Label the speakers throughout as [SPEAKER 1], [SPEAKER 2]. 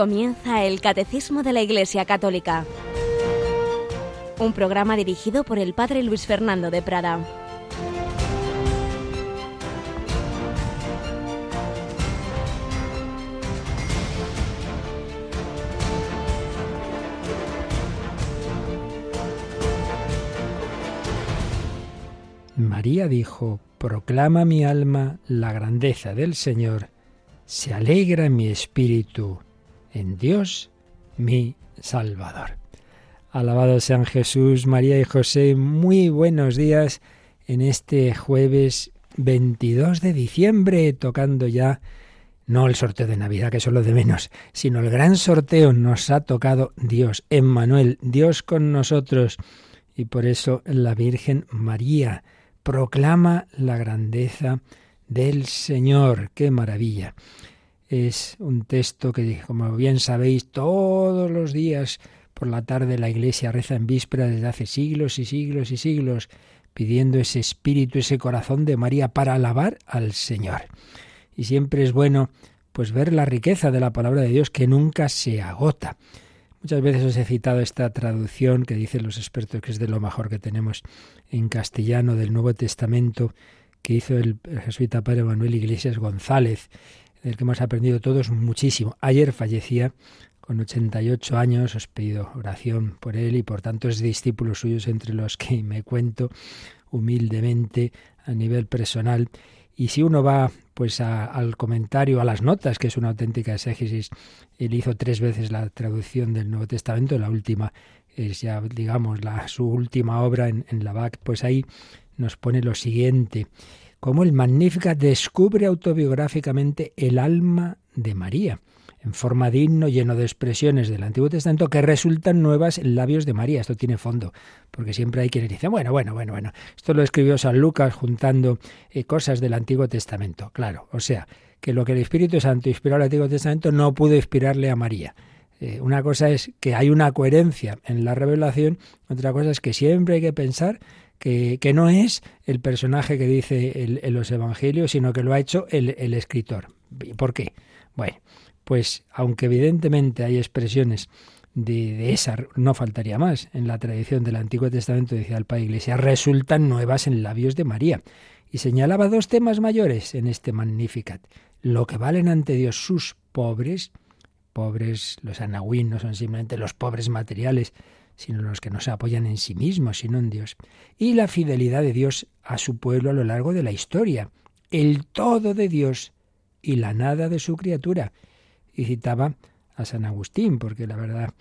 [SPEAKER 1] Comienza el Catecismo de la Iglesia Católica, un programa dirigido por el Padre Luis Fernando de Prada.
[SPEAKER 2] María dijo, Proclama mi alma la grandeza del Señor, se alegra mi espíritu en Dios mi Salvador. Alabado sean Jesús, María y José, muy buenos días en este jueves 22 de diciembre, tocando ya no el sorteo de Navidad, que es lo de menos, sino el gran sorteo nos ha tocado Dios, Emmanuel, Dios con nosotros, y por eso la Virgen María proclama la grandeza del Señor. ¡Qué maravilla! Es un texto que, como bien sabéis, todos los días por la tarde la Iglesia reza en víspera desde hace siglos y siglos y siglos, pidiendo ese espíritu, ese corazón de María para alabar al Señor. Y siempre es bueno pues ver la riqueza de la palabra de Dios que nunca se agota. Muchas veces os he citado esta traducción que dicen los expertos que es de lo mejor que tenemos en castellano del Nuevo Testamento que hizo el jesuita Padre Manuel Iglesias González del que hemos aprendido todos muchísimo. Ayer fallecía con 88 años, os he pedido oración por él y por tantos discípulos suyos entre los que me cuento humildemente a nivel personal. Y si uno va pues al comentario, a las notas, que es una auténtica exégesis, él hizo tres veces la traducción del Nuevo Testamento, la última es ya, digamos, la, su última obra en, en la BAC, pues ahí nos pone lo siguiente cómo el Magnífica descubre autobiográficamente el alma de María, en forma de himno lleno de expresiones del Antiguo Testamento que resultan nuevas en labios de María. Esto tiene fondo, porque siempre hay quien dice, bueno, bueno, bueno, bueno, esto lo escribió San Lucas juntando eh, cosas del Antiguo Testamento. Claro, o sea, que lo que el Espíritu Santo inspiró al Antiguo Testamento no pudo inspirarle a María. Eh, una cosa es que hay una coherencia en la revelación, otra cosa es que siempre hay que pensar que, no es el personaje que dice en los evangelios, sino que lo ha hecho el, escritor. ¿Por qué? Bueno, pues aunque evidentemente hay expresiones de, esa, no faltaría más, en la tradición del Antiguo Testamento, decía el Padre Iglesia, resultan nuevas en labios de María. Y señalaba dos temas mayores en este Magnificat. Lo que valen ante Dios sus pobres, pobres, los anahuín no son simplemente los pobres materiales, sino los que no se apoyan en sí mismos, sino en Dios. Y la fidelidad de Dios a su pueblo a lo largo de la historia, el todo de Dios y la nada de su criatura. Y citaba a San Agustín, porque la verdad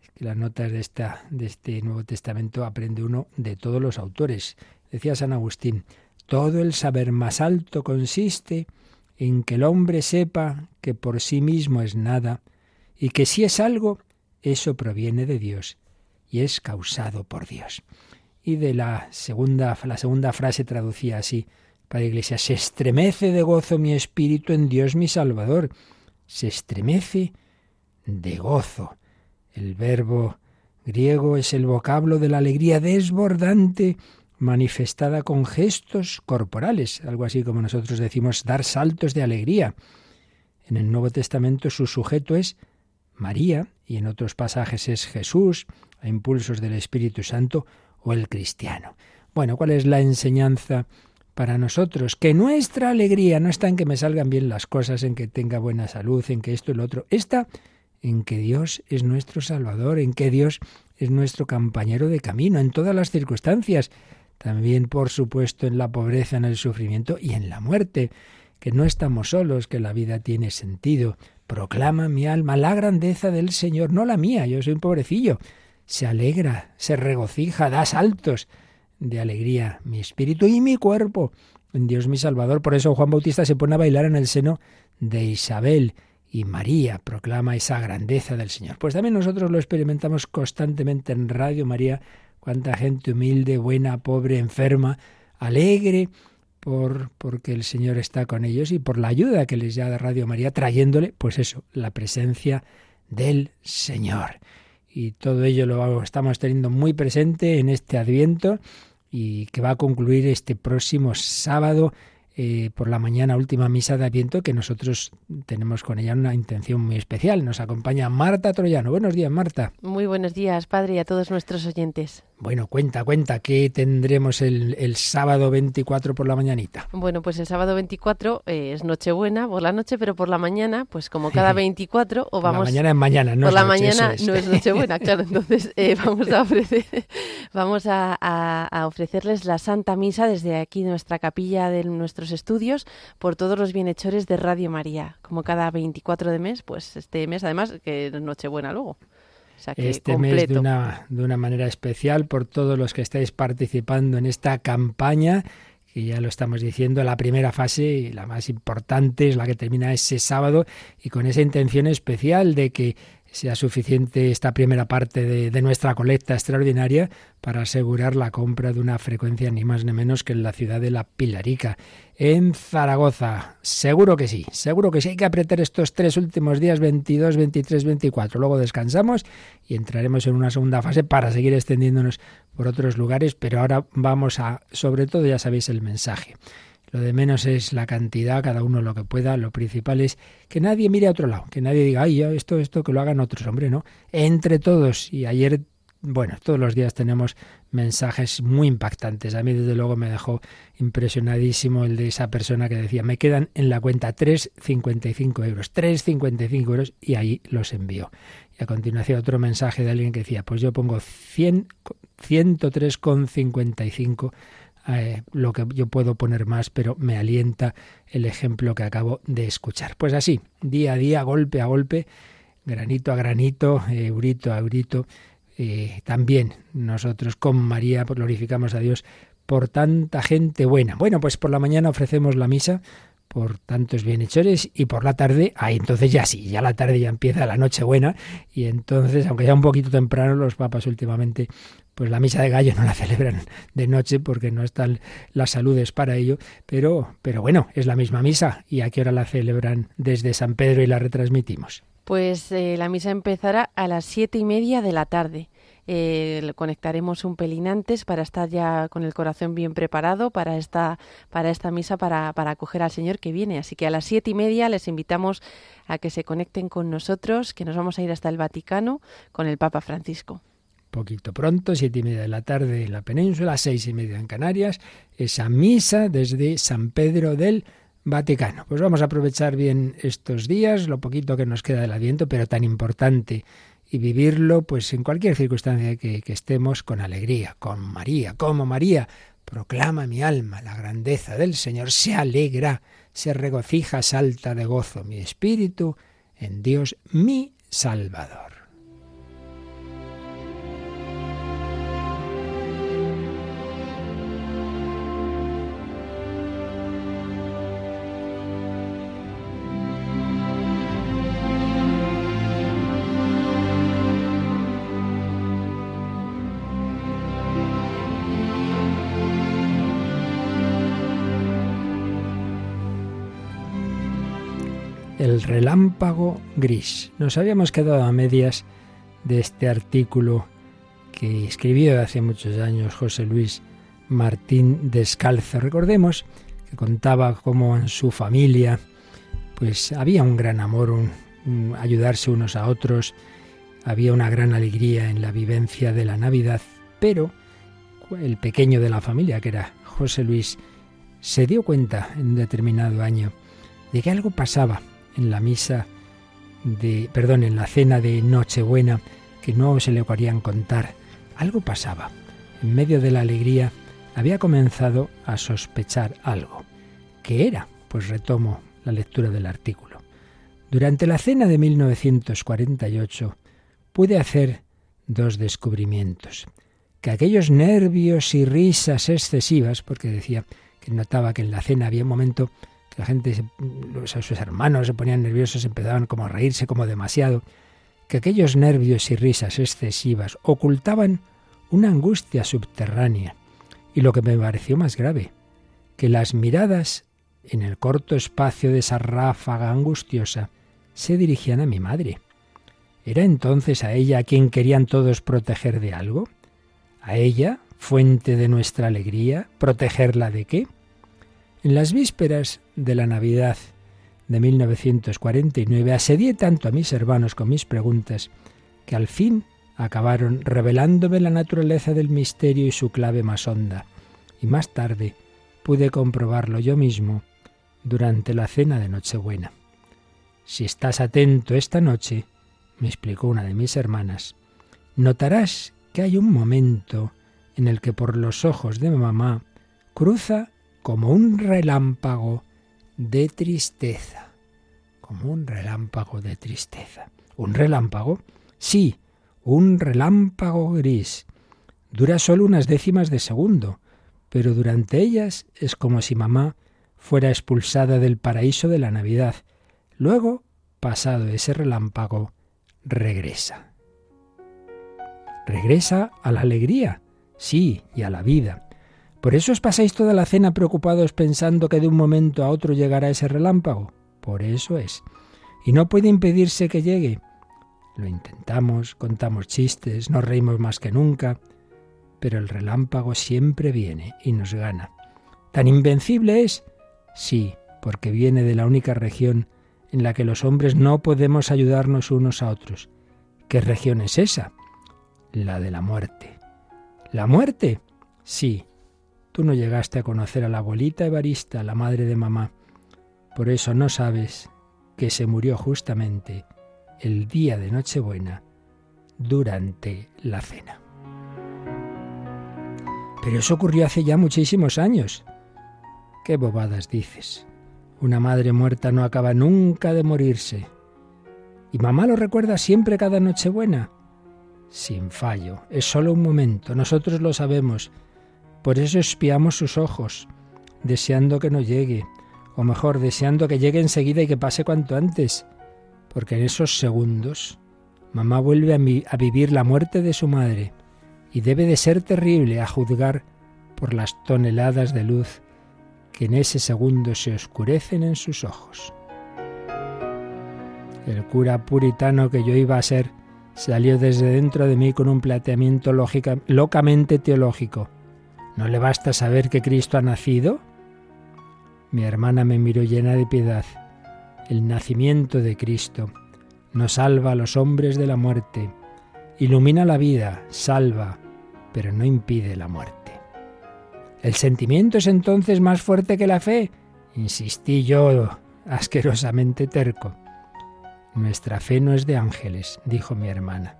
[SPEAKER 2] es que las notas de, esta, de este Nuevo Testamento aprende uno de todos los autores. Decía San Agustín, todo el saber más alto consiste en que el hombre sepa que por sí mismo es nada y que si es algo, eso proviene de Dios y es causado por Dios. Y de la segunda, la segunda frase traducía así, para Iglesia, se estremece de gozo mi espíritu en Dios mi Salvador. Se estremece de gozo. El verbo griego es el vocablo de la alegría desbordante manifestada con gestos corporales, algo así como nosotros decimos dar saltos de alegría. En el Nuevo Testamento su sujeto es María y en otros pasajes es Jesús, a impulsos del Espíritu Santo o el cristiano. Bueno, ¿cuál es la enseñanza para nosotros? Que nuestra alegría no está en que me salgan bien las cosas, en que tenga buena salud, en que esto y lo otro, está en que Dios es nuestro Salvador, en que Dios es nuestro compañero de camino en todas las circunstancias, también por supuesto en la pobreza, en el sufrimiento y en la muerte, que no estamos solos, que la vida tiene sentido. Proclama mi alma la grandeza del Señor, no la mía, yo soy un pobrecillo, se alegra, se regocija, da saltos de alegría mi espíritu y mi cuerpo en Dios mi Salvador. Por eso Juan Bautista se pone a bailar en el seno de Isabel y María proclama esa grandeza del Señor. Pues también nosotros lo experimentamos constantemente en Radio María, cuánta gente humilde, buena, pobre, enferma, alegre por porque el Señor está con ellos y por la ayuda que les da Radio María trayéndole, pues eso, la presencia del Señor. Y todo ello lo estamos teniendo muy presente en este Adviento y que va a concluir este próximo sábado eh, por la mañana, última misa de Adviento, que nosotros tenemos con ella una intención muy especial. Nos acompaña Marta Troyano. Buenos días, Marta.
[SPEAKER 3] Muy buenos días, Padre, y a todos nuestros oyentes.
[SPEAKER 2] Bueno, cuenta, cuenta, ¿qué tendremos el, el sábado 24 por la mañanita?
[SPEAKER 3] Bueno, pues el sábado 24 eh, es Nochebuena por la noche, pero por la mañana, pues como cada 24, o vamos...
[SPEAKER 2] Por la mañana es mañana, no
[SPEAKER 3] Por
[SPEAKER 2] es
[SPEAKER 3] la
[SPEAKER 2] noche,
[SPEAKER 3] mañana
[SPEAKER 2] es.
[SPEAKER 3] no es Nochebuena, claro, entonces eh, vamos a ofrecer, vamos a, a- a ofrecerles la Santa Misa desde aquí, nuestra capilla de nuestros estudios, por todos los bienhechores de Radio María. Como cada 24 de mes, pues este mes, además, que es Nochebuena luego. O sea que
[SPEAKER 2] este mes de una, de una manera especial por todos los que estáis participando en esta campaña, que ya lo estamos diciendo, la primera fase y la más importante es la que termina ese sábado y con esa intención especial de que sea suficiente esta primera parte de, nuestra colecta extraordinaria para asegurar la compra de una frecuencia ni más ni menos que en la ciudad de La Pilarica, en Zaragoza. Seguro que sí, seguro que sí. Hay que apretar estos tres últimos días, 22, 23, 24. Luego descansamos y entraremos en una segunda fase para seguir extendiéndonos por otros lugares, pero ahora vamos a, sobre todo ya sabéis el mensaje. Lo de menos es la cantidad, cada uno lo que pueda. Lo principal es que nadie mire a otro lado, que nadie diga, ay, esto, esto, que lo hagan otros. Hombre, no. Entre todos. Y ayer, bueno, todos los días tenemos mensajes muy impactantes. A mí, desde luego, me dejó impresionadísimo el de esa persona que decía, me quedan en la cuenta 3,55 euros. 3,55 euros y ahí los envío. Y a continuación otro mensaje de alguien que decía, pues yo pongo 100, 103,55 eh, lo que yo puedo poner más, pero me alienta el ejemplo que acabo de escuchar. Pues así, día a día, golpe a golpe, granito a granito, eh, eurito a eurito, eh, también nosotros con María glorificamos a Dios por tanta gente buena. Bueno, pues por la mañana ofrecemos la misa por tantos bienhechores y por la tarde, ahí entonces ya sí, ya la tarde ya empieza la noche buena y entonces, aunque ya un poquito temprano, los papas últimamente pues la misa de gallo no la celebran de noche porque no están las saludes para ello, pero, pero bueno, es la misma misa y a qué hora la celebran desde San Pedro y la retransmitimos.
[SPEAKER 3] Pues eh, la misa empezará a las siete y media de la tarde. Eh, conectaremos un pelín antes para estar ya con el corazón bien preparado para esta, para esta misa, para, para acoger al Señor que viene. Así que a las siete y media les invitamos a que se conecten con nosotros, que nos vamos a ir hasta el Vaticano con el Papa Francisco.
[SPEAKER 2] Poquito pronto, siete y media de la tarde en la península, seis y media en Canarias, esa misa desde San Pedro del Vaticano. Pues vamos a aprovechar bien estos días, lo poquito que nos queda del Adviento, pero tan importante, y vivirlo pues en cualquier circunstancia que, que estemos con alegría, con María, como María. Proclama mi alma la grandeza del Señor, se alegra, se regocija, salta de gozo mi espíritu en Dios mi Salvador. El relámpago gris. Nos habíamos quedado a medias de este artículo que escribió hace muchos años José Luis Martín Descalzo. Recordemos que contaba cómo en su familia pues había un gran amor, un, ayudarse unos a otros, había una gran alegría en la vivencia de la Navidad, pero el pequeño de la familia, que era José Luis, se dio cuenta en determinado año de que algo pasaba en la misa de, perdón, en la cena de Nochebuena que no se le querían contar. Algo pasaba. En medio de la alegría había comenzado a sospechar algo. ¿Qué era? Pues retomo la lectura del artículo. Durante la cena de 1948 pude hacer dos descubrimientos. Que aquellos nervios y risas excesivas, porque decía que notaba que en la cena había un momento la gente, sus hermanos se ponían nerviosos, empezaban como a reírse como demasiado, que aquellos nervios y risas excesivas ocultaban una angustia subterránea. Y lo que me pareció más grave, que las miradas en el corto espacio de esa ráfaga angustiosa se dirigían a mi madre. ¿Era entonces a ella a quien querían todos proteger de algo? ¿A ella, fuente de nuestra alegría, protegerla de qué? En las vísperas de la Navidad de 1949 asedié tanto a mis hermanos con mis preguntas que al fin acabaron revelándome la naturaleza del misterio y su clave más honda. Y más tarde pude comprobarlo yo mismo durante la cena de Nochebuena. Si estás atento esta noche, me explicó una de mis hermanas, notarás que hay un momento en el que por los ojos de mamá cruza como un relámpago de tristeza, como un relámpago de tristeza. ¿Un relámpago? Sí, un relámpago gris. Dura solo unas décimas de segundo, pero durante ellas es como si mamá fuera expulsada del paraíso de la Navidad. Luego, pasado ese relámpago, regresa. Regresa a la alegría, sí, y a la vida. ¿Por eso os pasáis toda la cena preocupados pensando que de un momento a otro llegará ese relámpago? Por eso es. Y no puede impedirse que llegue. Lo intentamos, contamos chistes, nos reímos más que nunca, pero el relámpago siempre viene y nos gana. ¿Tan invencible es? Sí, porque viene de la única región en la que los hombres no podemos ayudarnos unos a otros. ¿Qué región es esa? La de la muerte. ¿La muerte? Sí. Tú no llegaste a conocer a la abuelita Evarista, la madre de mamá. Por eso no sabes que se murió justamente el día de Nochebuena durante la cena. Pero eso ocurrió hace ya muchísimos años. ¿Qué bobadas dices? Una madre muerta no acaba nunca de morirse. ¿Y mamá lo recuerda siempre cada Nochebuena? Sin fallo, es solo un momento, nosotros lo sabemos. Por eso espiamos sus ojos, deseando que no llegue, o mejor, deseando que llegue enseguida y que pase cuanto antes porque en esos segundos mamá vuelve a, vivir la muerte de su madre y debe de ser terrible a juzgar por las toneladas de luz que en ese segundo se oscurecen en sus ojos. El cura puritano que yo iba a ser salió desde dentro de mí con un planteamiento locamente teológico. ¿No le basta saber que Cristo ha nacido? Mi hermana me miró llena de piedad el nacimiento de Cristo. Nos salva a los hombres de la muerte, ilumina la vida, salva, pero no impide la muerte. ¿El sentimiento es entonces más fuerte que la fe? Insistí yo, asquerosamente terco. Nuestra fe no es de ángeles, dijo mi hermana.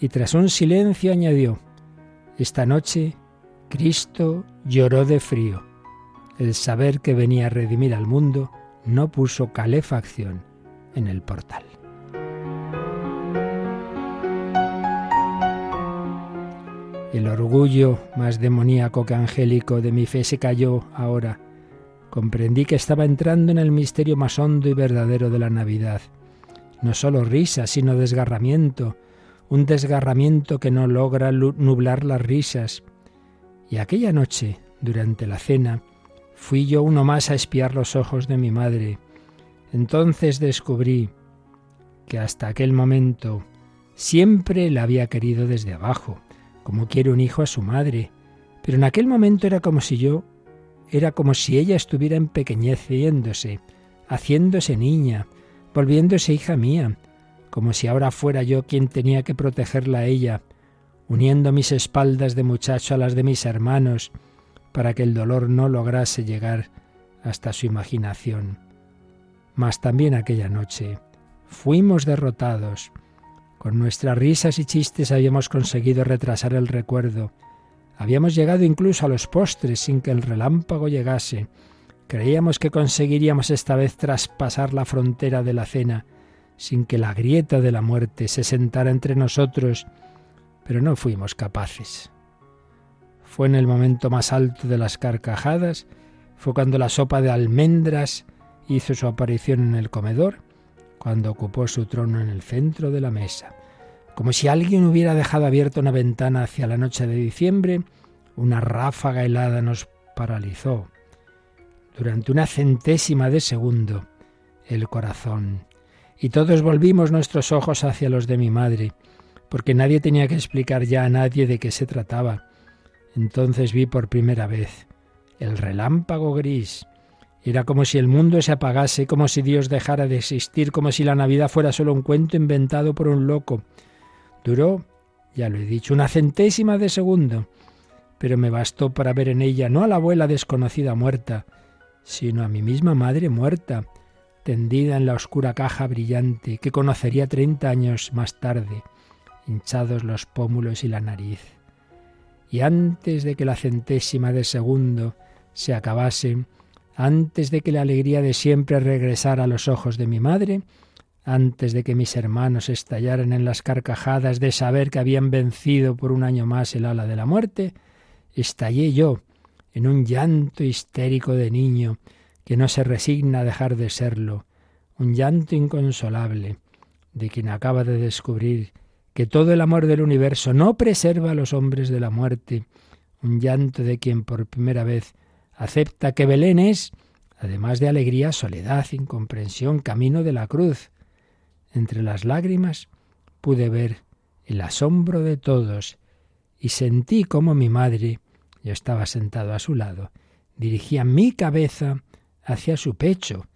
[SPEAKER 2] Y tras un silencio añadió, esta noche Cristo lloró de frío. El saber que venía a redimir al mundo no puso calefacción en el portal. El orgullo más demoníaco que angélico de mi fe se cayó ahora. Comprendí que estaba entrando en el misterio más hondo y verdadero de la Navidad. No solo risa, sino desgarramiento, un desgarramiento que no logra nublar las risas. Y aquella noche, durante la cena, Fui yo uno más a espiar los ojos de mi madre. Entonces descubrí que hasta aquel momento siempre la había querido desde abajo, como quiere un hijo a su madre. Pero en aquel momento era como si yo, era como si ella estuviera empequeñeciéndose, haciéndose niña, volviéndose hija mía, como si ahora fuera yo quien tenía que protegerla a ella, uniendo mis espaldas de muchacho a las de mis hermanos, para que el dolor no lograse llegar hasta su imaginación. Mas también aquella noche fuimos derrotados. Con nuestras risas y chistes habíamos conseguido retrasar el recuerdo. Habíamos llegado incluso a los postres sin que el relámpago llegase. Creíamos que conseguiríamos esta vez traspasar la frontera de la cena sin que la grieta de la muerte se sentara entre nosotros, pero no fuimos capaces. Fue en el momento más alto de las carcajadas, fue cuando la sopa de almendras hizo su aparición en el comedor, cuando ocupó su trono en el centro de la mesa. Como si alguien hubiera dejado abierta una ventana hacia la noche de diciembre, una ráfaga helada nos paralizó. Durante una centésima de segundo, el corazón. Y todos volvimos nuestros ojos hacia los de mi madre, porque nadie tenía que explicar ya a nadie de qué se trataba. Entonces vi por primera vez el relámpago gris, Era como si el mundo se apagase, como si Dios dejara de existir, como si la Navidad fuera solo un cuento inventado por un loco. Duró, ya lo he dicho, una centésima de segundo, pero me bastó para ver en ella no a la abuela desconocida muerta, sino a mi misma madre muerta, tendida en la oscura caja brillante que conocería treinta años más tarde, hinchados los pómulos y la nariz. Y antes de que la centésima de segundo se acabase, antes de que la alegría de siempre regresara a los ojos de mi madre, antes de que mis hermanos estallaran en las carcajadas de saber que habían vencido por un año más el ala de la muerte, estallé yo en un llanto histérico de niño que no se resigna a dejar de serlo, un llanto inconsolable de quien acaba de descubrir que todo el amor del universo no preserva a los hombres de la muerte, un llanto de quien por primera vez acepta que Belén es, además de alegría, soledad, incomprensión, camino de la cruz. Entre las lágrimas pude ver el asombro de todos y sentí como mi madre, yo estaba sentado a su lado, dirigía mi cabeza hacia su pecho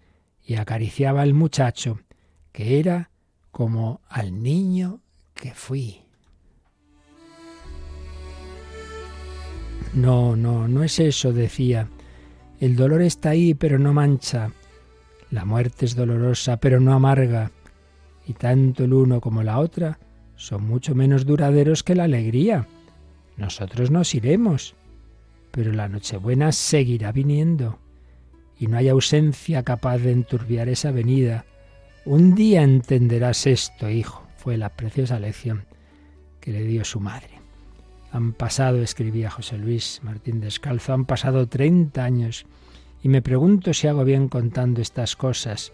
[SPEAKER 2] y acariciaba al muchacho, que era como al niño que fui. No, no, no es eso, decía. El dolor está ahí, pero no mancha. La muerte es dolorosa, pero no amarga. Y tanto el uno como la otra son mucho menos duraderos que la alegría. Nosotros nos iremos, pero la Nochebuena seguirá viniendo. Y no hay ausencia capaz de enturbiar esa venida. Un día entenderás esto, hijo, fue la preciosa lección que le dio su madre. Han pasado, escribía José Luis Martín Descalzo, han pasado 30 años y me pregunto si hago bien contando estas cosas.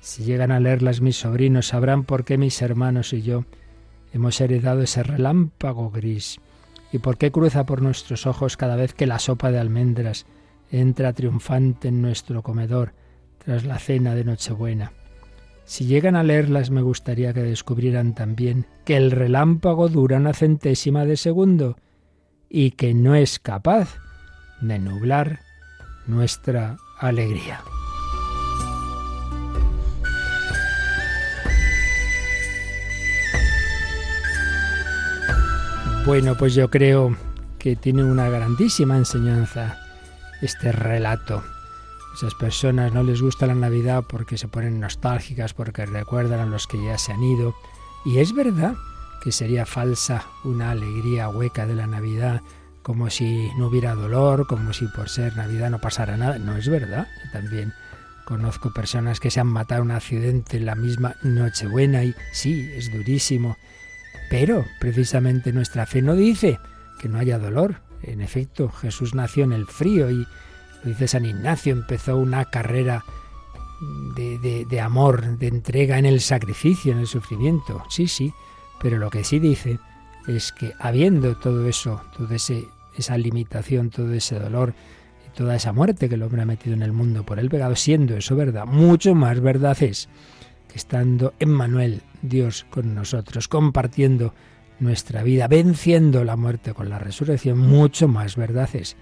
[SPEAKER 2] Si llegan a leerlas mis sobrinos sabrán por qué mis hermanos y yo hemos heredado ese relámpago gris y por qué cruza por nuestros ojos cada vez que la sopa de almendras entra triunfante en nuestro comedor tras la cena de Nochebuena. Si llegan a leerlas me gustaría que descubrieran también que el relámpago dura una centésima de segundo y que no es capaz de nublar nuestra alegría. Bueno, pues yo creo que tiene una grandísima enseñanza este relato esas personas no les gusta la Navidad porque se ponen nostálgicas, porque recuerdan a los que ya se han ido. Y es verdad que sería falsa una alegría hueca de la Navidad, como si no hubiera dolor, como si por ser Navidad no pasara nada. No es verdad. también conozco personas que se han matado en un accidente en la misma Nochebuena y sí, es durísimo. Pero precisamente nuestra fe no dice que no haya dolor. En efecto, Jesús nació en el frío y dice San Ignacio, empezó una carrera de, de, amor, de entrega en el sacrificio, en el sufrimiento. Sí, sí, pero lo que sí dice es que habiendo todo eso, toda esa limitación, todo ese dolor y toda esa muerte que el hombre ha metido en el mundo por el pecado, siendo eso verdad, mucho más verdad es que estando en Manuel, Dios con nosotros, compartiendo nuestra vida, venciendo la muerte con la resurrección, mucho más verdad es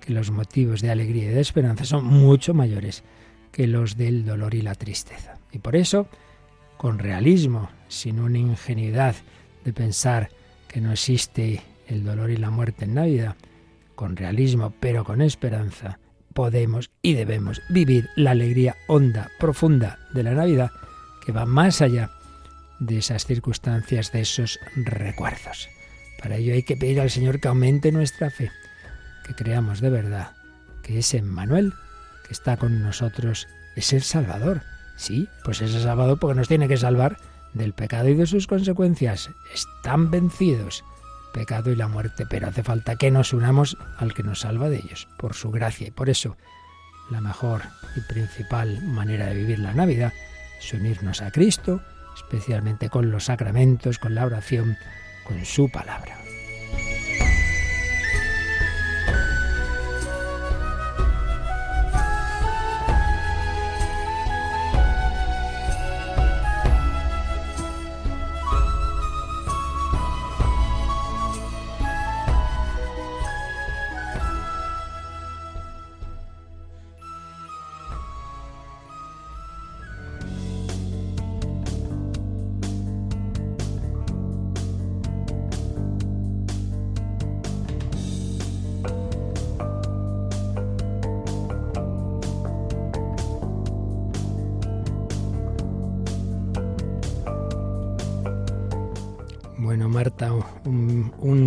[SPEAKER 2] que los motivos de alegría y de esperanza son mucho mayores que los del dolor y la tristeza. Y por eso, con realismo, sin una ingenuidad de pensar que no existe el dolor y la muerte en Navidad, con realismo pero con esperanza, podemos y debemos vivir la alegría honda, profunda de la Navidad, que va más allá de esas circunstancias, de esos recuerdos. Para ello hay que pedir al Señor que aumente nuestra fe que creamos de verdad que ese Emmanuel que está con nosotros es el Salvador. Sí, pues es el Salvador porque nos tiene que salvar del pecado y de sus consecuencias. Están vencidos pecado y la muerte, pero hace falta que nos unamos al que nos salva de ellos, por su gracia. Y por eso la mejor y principal manera de vivir la Navidad es unirnos a Cristo, especialmente con los sacramentos, con la oración, con su palabra.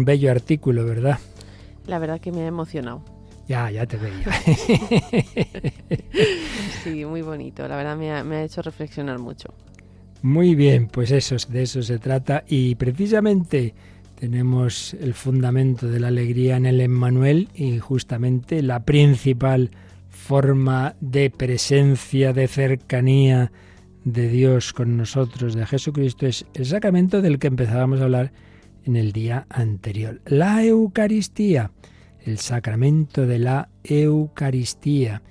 [SPEAKER 2] Un, bello artículo, ¿verdad?
[SPEAKER 3] La verdad que me ha emocionado.
[SPEAKER 2] Ya, ya te veía.
[SPEAKER 3] sí, muy bonito. La verdad me ha, me ha, hecho reflexionar mucho.
[SPEAKER 2] Muy bien, pues eso, de eso se trata. Y precisamente tenemos el fundamento de la alegría en el Emmanuel y justamente la principal forma de presencia, de cercanía de Dios con nosotros, de Jesucristo, es el sacramento del que empezábamos a hablar en el día anterior. La Eucaristía, el sacramento de la Eucaristía,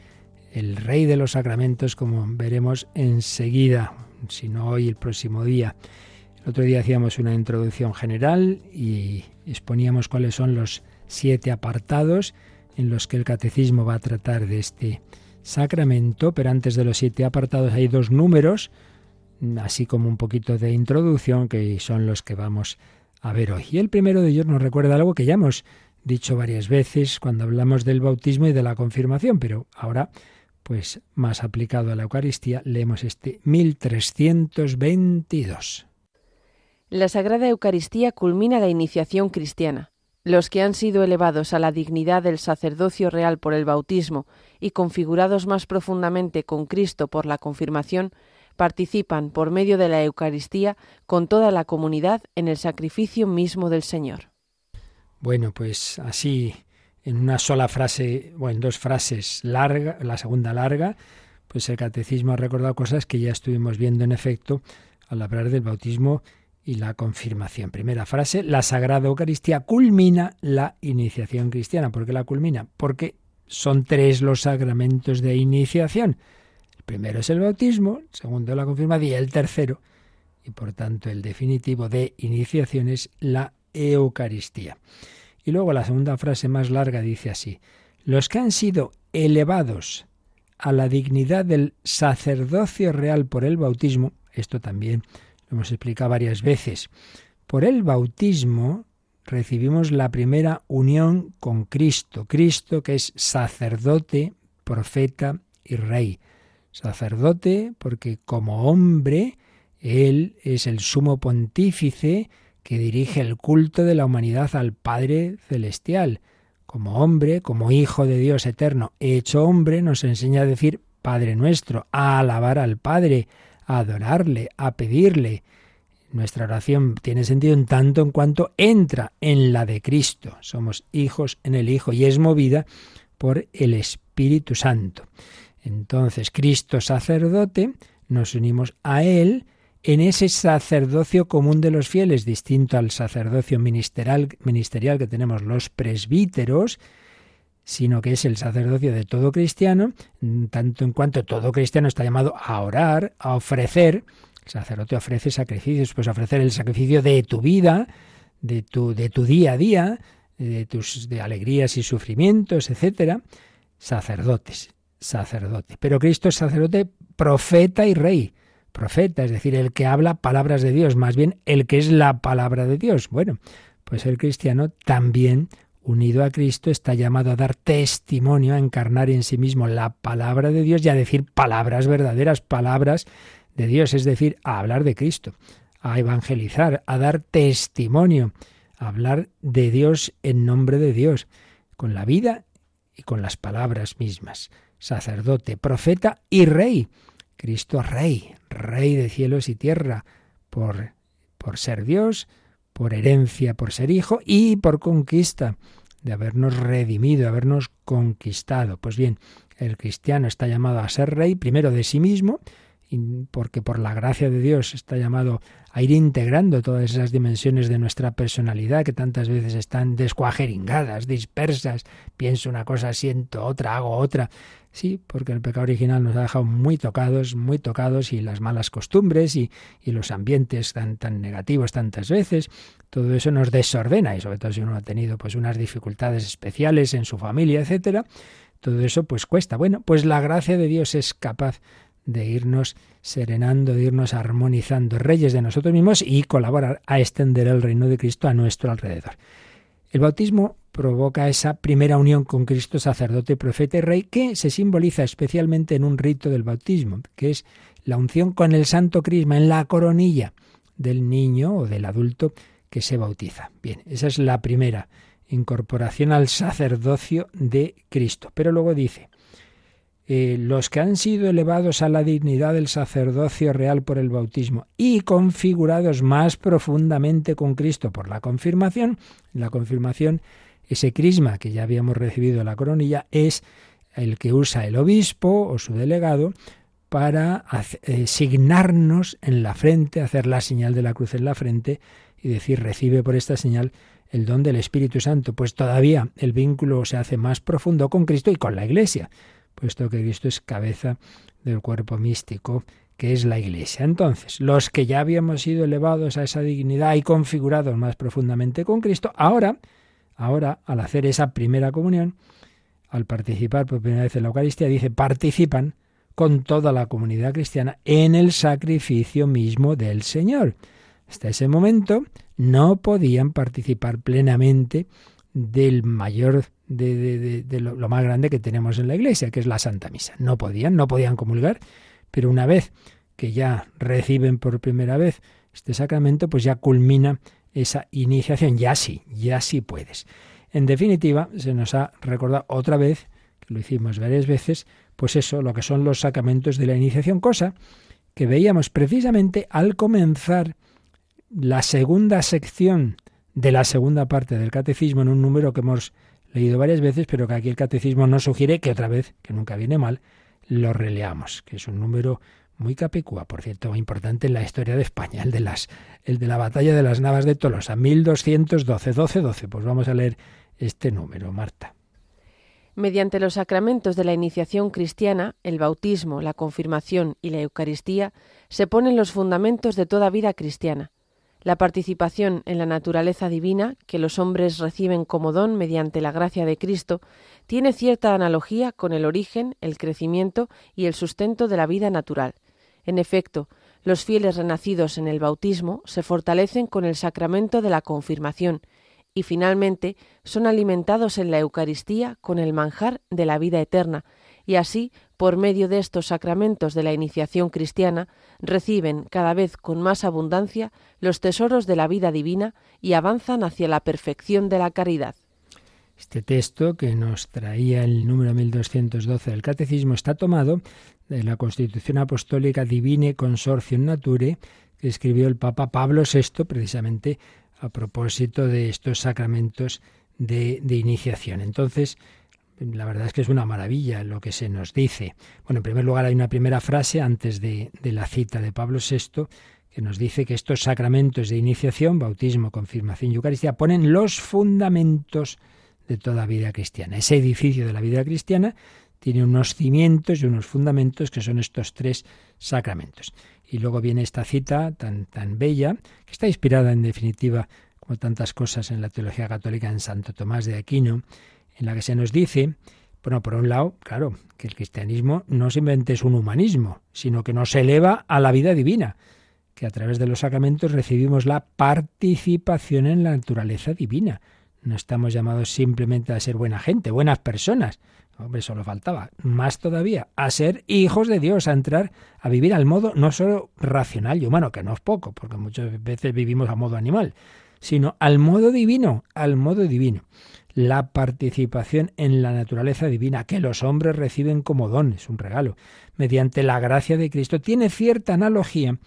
[SPEAKER 2] el rey de los sacramentos, como veremos enseguida, si no hoy, el próximo día. El otro día hacíamos una introducción general y exponíamos cuáles son los siete apartados en los que el catecismo va a tratar de este sacramento, pero antes de los siete apartados hay dos números, así como un poquito de introducción, que son los que vamos a ver hoy. Y el primero de ellos nos recuerda algo que ya hemos dicho varias veces cuando hablamos del bautismo y de la confirmación, pero ahora, pues más aplicado a la Eucaristía, leemos este 1322.
[SPEAKER 3] La Sagrada Eucaristía culmina la iniciación cristiana. Los que han sido elevados a la dignidad del sacerdocio real por el bautismo y configurados más profundamente con Cristo por la confirmación, participan por medio de la Eucaristía con toda la comunidad en el sacrificio mismo del Señor.
[SPEAKER 2] Bueno, pues así, en una sola frase, o en dos frases larga, la segunda larga, pues el catecismo ha recordado cosas que ya estuvimos viendo en efecto al hablar del bautismo y la confirmación. Primera frase, la Sagrada Eucaristía culmina la iniciación cristiana. ¿Por qué la culmina? Porque son tres los sacramentos de iniciación. Primero es el bautismo, el segundo la confirmación y el tercero, y por tanto el definitivo de iniciación es la Eucaristía. Y luego la segunda frase más larga dice así, los que han sido elevados a la dignidad del sacerdocio real por el bautismo, esto también hemos explicado varias veces. Por el bautismo recibimos la primera unión con Cristo, Cristo que es sacerdote, profeta y rey. Sacerdote porque como hombre Él es el sumo pontífice que dirige el culto de la humanidad al Padre Celestial. Como hombre, como Hijo de Dios eterno, hecho hombre, nos enseña a decir Padre nuestro, a alabar al Padre, a adorarle, a pedirle. Nuestra oración tiene sentido en tanto en cuanto entra en la de Cristo. Somos hijos en el Hijo y es movida por el Espíritu Santo. Entonces, Cristo sacerdote, nos unimos a Él en ese sacerdocio común de los fieles, distinto al sacerdocio ministerial, que tenemos los presbíteros, sino que es el sacerdocio de todo cristiano, tanto en cuanto todo cristiano está llamado a orar, a ofrecer. El sacerdote ofrece sacrificios, pues ofrecer el sacrificio de tu vida, de tu, de tu día a día, de tus de alegrías y sufrimientos, etcétera. Sacerdotes, sacerdote. Pero Cristo es sacerdote, profeta y rey. Profeta, es decir, el que habla palabras de Dios, más bien el que es la palabra de Dios. Bueno, pues el cristiano también unido a Cristo, está llamado a dar testimonio, a encarnar en sí mismo la palabra de Dios y a decir palabras verdaderas, palabras de Dios, es decir, a hablar de Cristo, a evangelizar, a dar testimonio, a hablar de Dios en nombre de Dios, con la vida y con las palabras mismas. Sacerdote, profeta y rey. Cristo rey, rey de cielos y tierra, por, por ser Dios, por herencia, por ser hijo y por conquista, de habernos redimido, habernos conquistado. Pues bien, el cristiano está llamado a ser rey primero de sí mismo, porque por la gracia de Dios está llamado a ir integrando todas esas dimensiones de nuestra personalidad que tantas veces están descuajeringadas, dispersas. Pienso una cosa, siento otra, hago otra. Sí, porque el pecado original nos ha dejado muy tocados, muy tocados, y las malas costumbres y, los ambientes tan, tan negativos tantas veces, todo eso nos desordena, y sobre todo si uno ha tenido pues unas dificultades especiales en su familia, etcétera, todo eso pues cuesta. Bueno, pues la gracia de Dios es capaz de irnos serenando, de irnos armonizando, reyes de nosotros mismos y colaborar a extender el reino de Cristo a nuestro alrededor. El bautismo provoca esa primera unión con Cristo, sacerdote, profeta y rey, que se simboliza especialmente en un rito del bautismo, que es la unción con el santo crisma en la coronilla del niño o del adulto que se bautiza. Bien, esa es la primera incorporación al sacerdocio de Cristo. Pero luego dice, eh, los que han sido elevados a la dignidad del sacerdocio real por el bautismo y configurados más profundamente con Cristo por la confirmación, la confirmación, ese crisma que ya habíamos recibido la coronilla, es el que usa el obispo o su delegado para eh, signarnos en la frente, hacer la señal de la cruz en la frente y decir recibe por esta señal el don del Espíritu Santo, pues todavía el vínculo se hace más profundo con Cristo y con la Iglesia puesto que Cristo es cabeza del cuerpo místico que es la Iglesia. Entonces, los que ya habíamos sido elevados a esa dignidad y configurados más profundamente con Cristo, ahora, ahora, al hacer esa primera comunión, al participar por primera vez en la Eucaristía, dice, participan con toda la comunidad cristiana en el sacrificio mismo del Señor. Hasta ese momento no podían participar plenamente del mayor de, lo, más grande que tenemos en la iglesia, que es la Santa Misa. No podían, no podían comulgar, pero una vez que ya reciben por primera vez este sacramento, pues ya culmina esa iniciación. Ya sí, ya sí puedes. En definitiva, se nos ha recordado otra vez, que lo hicimos varias veces, pues eso, lo que son los sacramentos de la iniciación, cosa que veíamos precisamente al comenzar la segunda sección de la segunda parte del catecismo en un número que hemos leído varias veces, pero que aquí el catecismo nos sugiere que otra vez, que nunca viene mal, lo releamos, que es un número muy capicúa, por cierto, importante en la historia de España, el de las el de la batalla de las Navas de Tolosa, 1212, 12, 12. Pues vamos a leer este número, Marta.
[SPEAKER 3] Mediante los sacramentos de la iniciación cristiana, el bautismo, la confirmación y la Eucaristía, se ponen los fundamentos de toda vida cristiana. La participación en la naturaleza divina, que los hombres reciben como don mediante la gracia de Cristo, tiene cierta analogía con el origen, el crecimiento y el sustento de la vida natural. En efecto, los fieles renacidos en el bautismo se fortalecen con el sacramento de la confirmación y finalmente son alimentados en la Eucaristía con el manjar de la vida eterna, y así, por medio de estos sacramentos de la iniciación cristiana, reciben cada vez con más abundancia los tesoros de la vida divina y avanzan hacia la perfección de la caridad.
[SPEAKER 2] Este texto, que nos traía el número 1212 del Catecismo, está tomado de la Constitución Apostólica Divine Consortium Nature, que escribió el Papa Pablo VI, precisamente a propósito de estos sacramentos de, de iniciación. Entonces, la verdad es que es una maravilla lo que se nos dice. Bueno, en primer lugar hay una primera frase antes de, la cita de Pablo VI que nos dice que estos sacramentos de iniciación, bautismo, confirmación y Eucaristía, ponen los fundamentos de toda vida cristiana. Ese edificio de la vida cristiana tiene unos cimientos y unos fundamentos que son estos tres sacramentos. Y luego viene esta cita tan, tan bella, que está inspirada en definitiva, como tantas cosas en la teología católica, en Santo Tomás de Aquino, en la que se nos dice, bueno, por un lado, claro, que el cristianismo no simplemente es un humanismo, sino que nos eleva a la vida divina, que a través de los sacramentos recibimos la participación en la naturaleza divina. No estamos llamados simplemente a ser buena gente, buenas personas. Hombre, solo faltaba. Más todavía, a ser hijos de Dios, a entrar a vivir al modo no solo racional y humano, que no es poco, porque muchas veces vivimos a modo animal, sino al modo divino, al modo divino la participación en la naturaleza divina que los hombres reciben como don, es un regalo, mediante la gracia de Cristo, tiene cierta analogía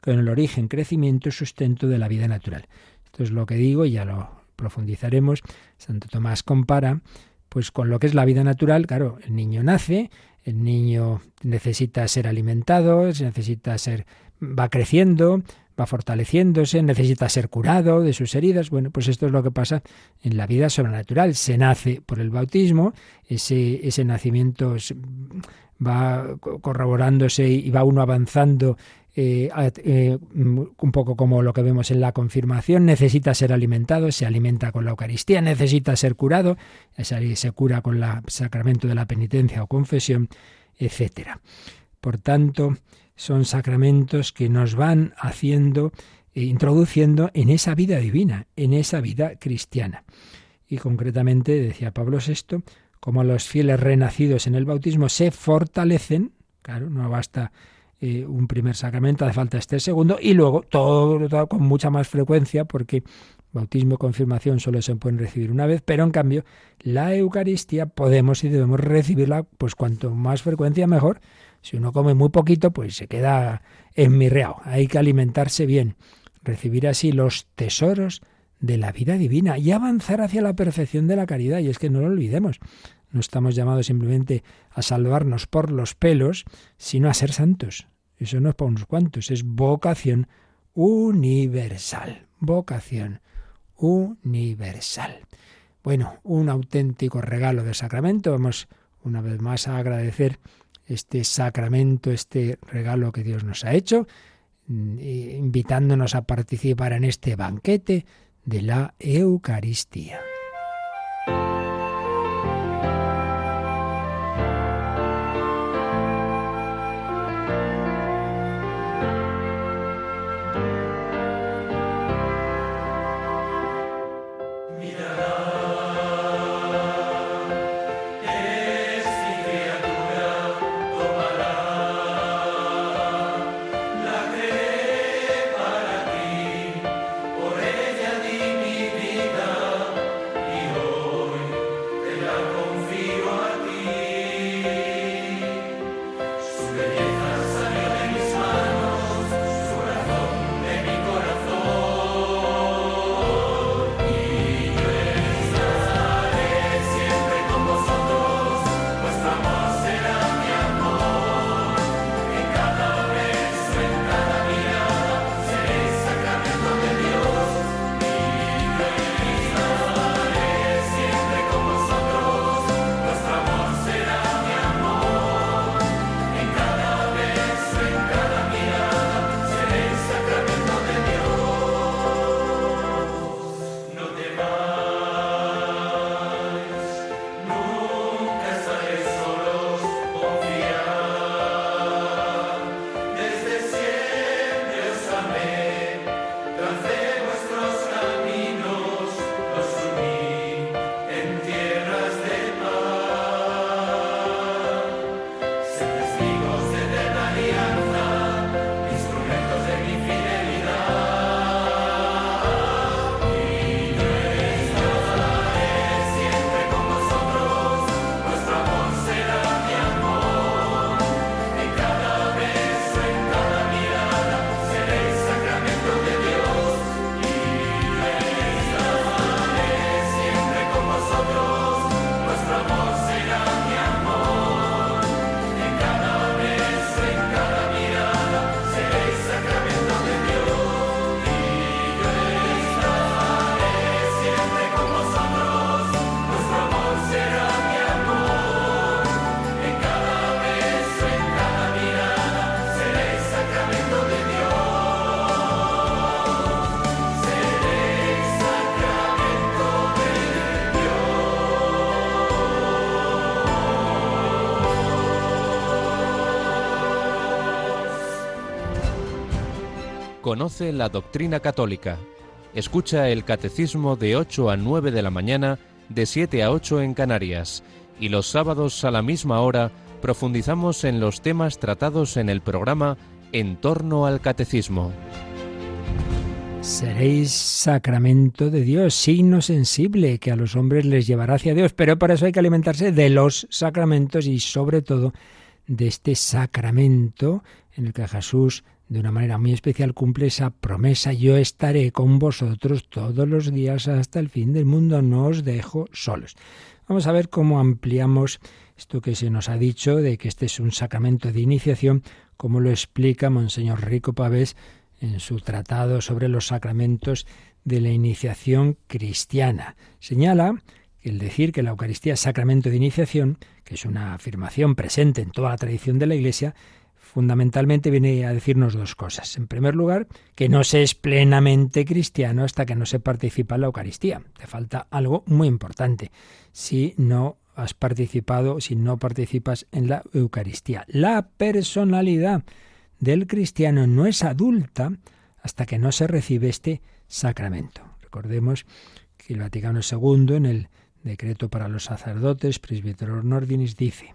[SPEAKER 2] con el origen, crecimiento y sustento de la vida natural. Esto es lo que digo y ya lo profundizaremos. Santo Tomás compara pues con lo que es la vida natural, claro, el niño nace, el niño necesita ser alimentado, necesita ser va creciendo, va fortaleciéndose, necesita ser curado de sus heridas. Bueno, pues esto es lo que pasa en la vida sobrenatural. Se nace por el bautismo, ese, ese nacimiento va corroborándose y va uno avanzando eh, eh, un poco como lo que vemos en la confirmación, necesita ser alimentado, se alimenta con la Eucaristía, necesita ser curado, se cura con el sacramento de la penitencia o confesión, etcétera. Por tanto, son sacramentos que nos van haciendo, e introduciendo en esa vida divina, en esa vida cristiana. Y concretamente, decía Pablo VI, como los fieles renacidos en el bautismo se fortalecen, claro, no basta eh, un primer sacramento, hace falta este segundo, y luego todo, todo, con mucha más frecuencia, porque bautismo y confirmación solo se pueden recibir una vez, pero en cambio la Eucaristía podemos y debemos recibirla, pues cuanto más frecuencia mejor. Si uno come muy poquito, pues se queda enmirreado. Hay que alimentarse bien, recibir así los tesoros de la vida divina y avanzar hacia la perfección de la caridad. Y es que no lo olvidemos. No estamos llamados simplemente a salvarnos por los pelos, sino a ser santos. Eso no es para unos cuantos, es vocación universal. Vocación universal. Bueno, un auténtico regalo de sacramento. Vamos una vez más a agradecer este sacramento, este regalo que Dios nos ha hecho, mm, invitándonos a participar en este banquete de la Eucaristía.
[SPEAKER 4] Conoce la doctrina católica. Escucha el catecismo de 8 a 9 de la mañana, de 7 a 8 en Canarias. Y los sábados a la misma hora profundizamos en los temas tratados en el programa En torno al catecismo.
[SPEAKER 2] Seréis sacramento de Dios, signo sensible que a los hombres les llevará hacia Dios, pero para eso hay que alimentarse de los sacramentos y sobre todo de este sacramento en el que Jesús de una manera muy especial cumple esa promesa, yo estaré con vosotros todos los días hasta el fin del mundo, no os dejo solos. Vamos a ver cómo ampliamos esto que se nos ha dicho de que este es un sacramento de iniciación, como lo explica Monseñor Rico Pavés en su tratado sobre los sacramentos de la iniciación cristiana. Señala que el decir que la Eucaristía es sacramento de iniciación, que es una afirmación presente en toda la tradición de la Iglesia, fundamentalmente viene a decirnos dos cosas. En primer lugar, que no se es plenamente cristiano hasta que no se participa en la Eucaristía. Te falta algo muy importante. Si no has participado, si no participas en la Eucaristía. La personalidad del cristiano no es adulta hasta que no se recibe este sacramento. Recordemos que el Vaticano II, en el decreto para los sacerdotes, Presbyteros Ordinis, dice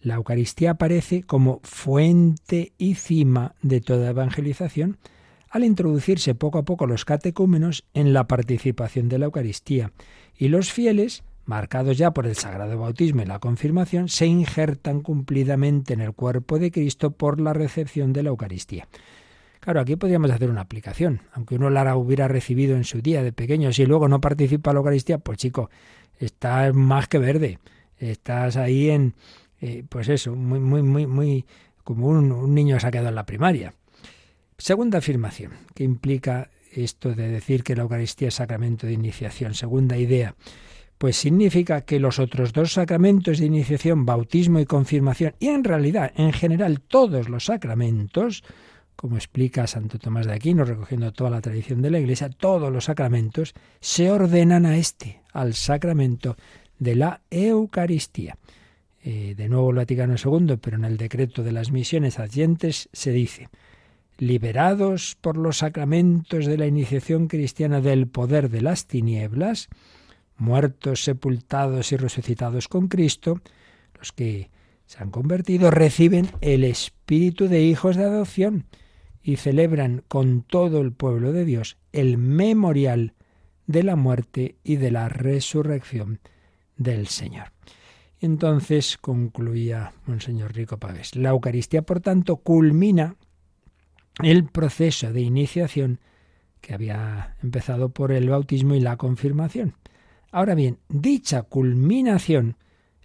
[SPEAKER 2] La Eucaristía aparece como fuente y cima de toda evangelización al introducirse poco a poco los catecúmenos en la participación de la Eucaristía y los fieles, marcados ya por el sagrado bautismo y la confirmación, se injertan cumplidamente en el cuerpo de Cristo por la recepción de la Eucaristía. Claro, aquí podríamos hacer una aplicación. Aunque uno la hubiera recibido en su día de pequeño, si luego no participa la Eucaristía, pues chico, estás más que verde. Estás ahí en, eh, pues eso, muy, muy, muy, muy, como un, niño quedado en la primaria. Segunda afirmación, que implica esto de decir que la Eucaristía es sacramento de iniciación. Segunda idea, pues significa que los otros dos sacramentos de iniciación, bautismo y confirmación, y en realidad, en general, todos los sacramentos, como explica Santo Tomás de Aquino, recogiendo toda la tradición de la Iglesia, todos los sacramentos se ordenan a este, al sacramento de la Eucaristía. Eh, de nuevo el Vaticano II, pero en el decreto de las misiones adyentes se dice, liberados por los sacramentos de la iniciación cristiana del poder de las tinieblas, muertos, sepultados y resucitados con Cristo, los que se han convertido reciben el espíritu de hijos de adopción y celebran con todo el pueblo de Dios el memorial de la muerte y de la resurrección del Señor. Entonces concluía Monseñor Rico Pavés. La Eucaristía, por tanto, culmina el proceso de iniciación que había empezado por el bautismo y la confirmación. Ahora bien, dicha culminación,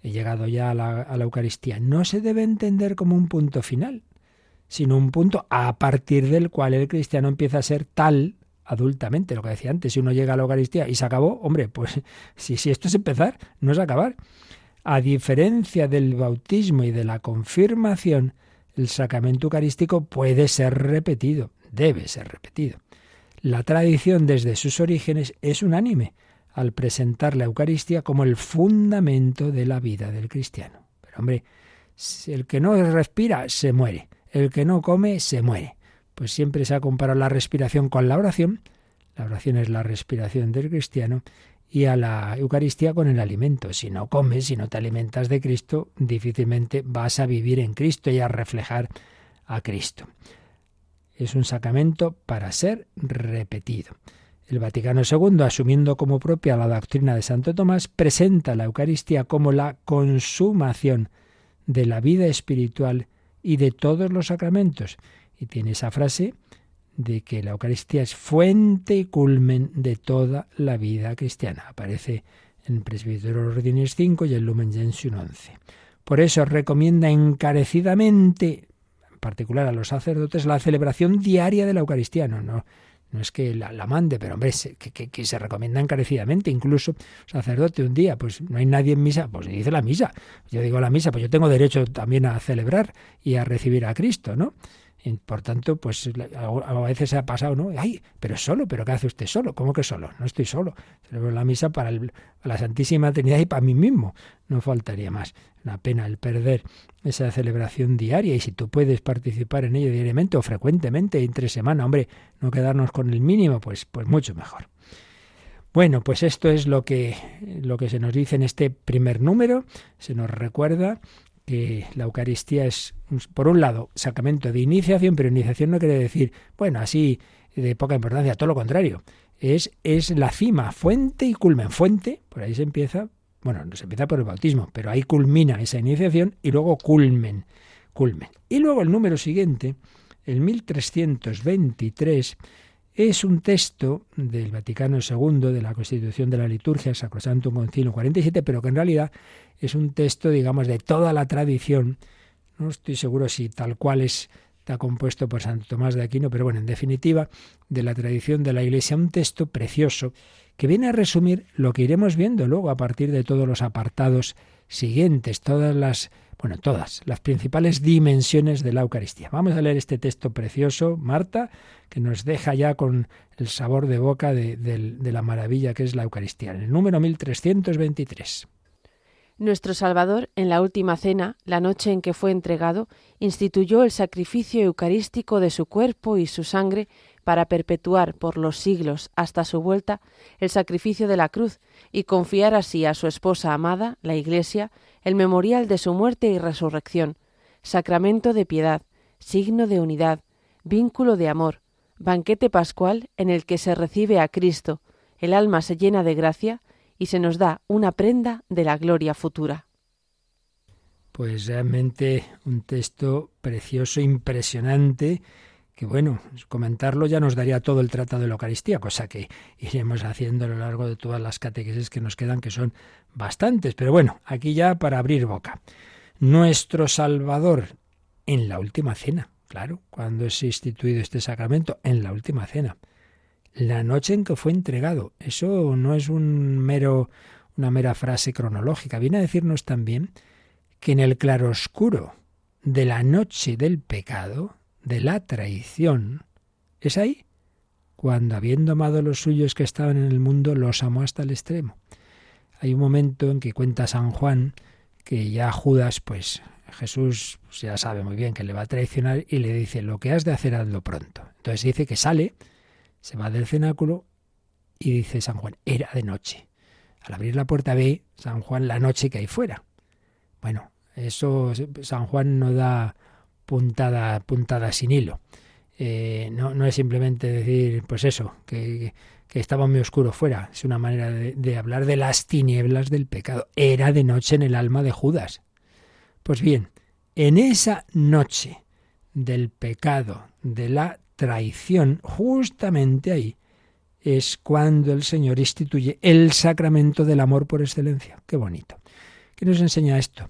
[SPEAKER 2] he llegado ya a la, Eucaristía, no se debe entender como un punto final, sino un punto a partir del cual el cristiano empieza a ser tal adultamente, lo que decía antes, si uno llega a la Eucaristía y se acabó, hombre, pues si, si esto es empezar, no es acabar. A diferencia del bautismo y de la confirmación, el sacramento eucarístico puede ser repetido, debe ser repetido. La tradición desde sus orígenes es unánime al presentar la Eucaristía como el fundamento de la vida del cristiano. Pero hombre, el que no respira se muere, el que no come se muere. Pues siempre se ha comparado la respiración con la oración. La oración es la respiración del cristiano y a la Eucaristía con el alimento. Si no comes, si no te alimentas de Cristo, difícilmente vas a vivir en Cristo y a reflejar a Cristo. Es un sacramento para ser repetido. El Vaticano II, asumiendo como propia la doctrina de Santo Tomás, presenta la Eucaristía como la consumación de la vida espiritual y de todos los sacramentos. Y tiene esa frase de que la Eucaristía es fuente y culmen de toda la vida cristiana. Aparece en Presbítero Ordines 5 y en Lumen Gentium 11. Por eso recomienda encarecidamente, en particular a los sacerdotes, la celebración diaria de la Eucaristía. No, no, no es que la, mande, pero hombre, que, que, se recomienda encarecidamente. Incluso sacerdote un día, pues no hay nadie en misa, pues dice la misa. Yo digo la misa, pues yo tengo derecho también a celebrar y a recibir a Cristo, ¿no? Por tanto, pues a veces se ha pasado, ¿no? Ay, pero solo, pero ¿qué hace usted solo? ¿Cómo que solo? No estoy solo. Celebro la misa para la Santísima Trinidad y para mí mismo. No faltaría más. Una pena el perder esa celebración diaria y si tú puedes participar en ella diariamente o frecuentemente entre semana, hombre, no quedarnos con el mínimo, pues, pues mucho mejor. Bueno, pues esto es lo que, lo que se nos dice en este primer número. Se nos recuerda que la Eucaristía es, por un lado, sacramento de iniciación, pero iniciación no quiere decir, bueno, así de poca importancia, todo lo contrario. Es, es la cima, fuente y culmen. Fuente, por ahí se empieza, bueno, no se empieza por el bautismo, pero ahí culmina esa iniciación y luego culmen, culmen. Y luego el número siguiente, el 1323, es un texto del Vaticano II, de la Constitución de la Liturgia, Sacrosanto Concilio 47, pero que en realidad es un texto, digamos, de toda la tradición. No estoy seguro si tal cual es, está compuesto por Santo Tomás de Aquino, pero bueno, en definitiva, de la tradición de la Iglesia, un texto precioso que viene a resumir lo que iremos viendo luego a partir de todos los apartados siguientes, todas las, bueno, todas las principales dimensiones de la Eucaristía. Vamos a leer este texto precioso, Marta, que nos deja ya con el sabor de boca de, de la maravilla que es la Eucaristía. En el número 1323.
[SPEAKER 3] Nuestro Salvador, en la última cena, la noche en que fue entregado, instituyó el sacrificio eucarístico de su cuerpo y su sangre para perpetuar por los siglos hasta su vuelta el sacrificio de la cruz y confiar así a su esposa amada, la Iglesia, el memorial de su muerte y resurrección, sacramento de piedad, signo de unidad, vínculo de amor, banquete pascual en el que se recibe a Cristo, el alma se llena de gracia y se nos da una prenda de la gloria futura.
[SPEAKER 2] Pues realmente un texto precioso, impresionante, que bueno, comentarlo ya nos daría todo el tratado de la Eucaristía, cosa que iremos haciendo a lo largo de todas las catequesis que nos quedan, que son bastantes. Pero bueno, aquí ya para abrir boca. Nuestro Salvador en la última cena, claro, cuando es instituido este sacramento, en la última cena. La noche en que fue entregado. Eso no es un mero, una mera frase cronológica. Viene a decirnos también que en el claroscuro de la noche del pecado, de la traición, es ahí cuando, habiendo amado a los suyos que estaban en el mundo, los amó hasta el extremo. Hay un momento en que cuenta San Juan que ya Judas, pues Jesús pues, ya sabe muy bien que le va a traicionar y le dice, lo que has de hacer, hazlo pronto. Entonces dice que sale, se va del cenáculo y dice San Juan, era de noche. Al abrir la puerta ve San Juan la noche que hay fuera. Bueno, eso San Juan no da puntada, puntada sin hilo. Eh, no, no es simplemente decir, pues eso, que, que estaba muy oscuro fuera. Es una manera de, de, hablar de las tinieblas del pecado. Era de noche en el alma de Judas. Pues bien, en esa noche del pecado, de la traición, justamente ahí es cuando el Señor instituye el sacramento del amor por excelencia. Qué bonito. ¿Qué nos enseña esto?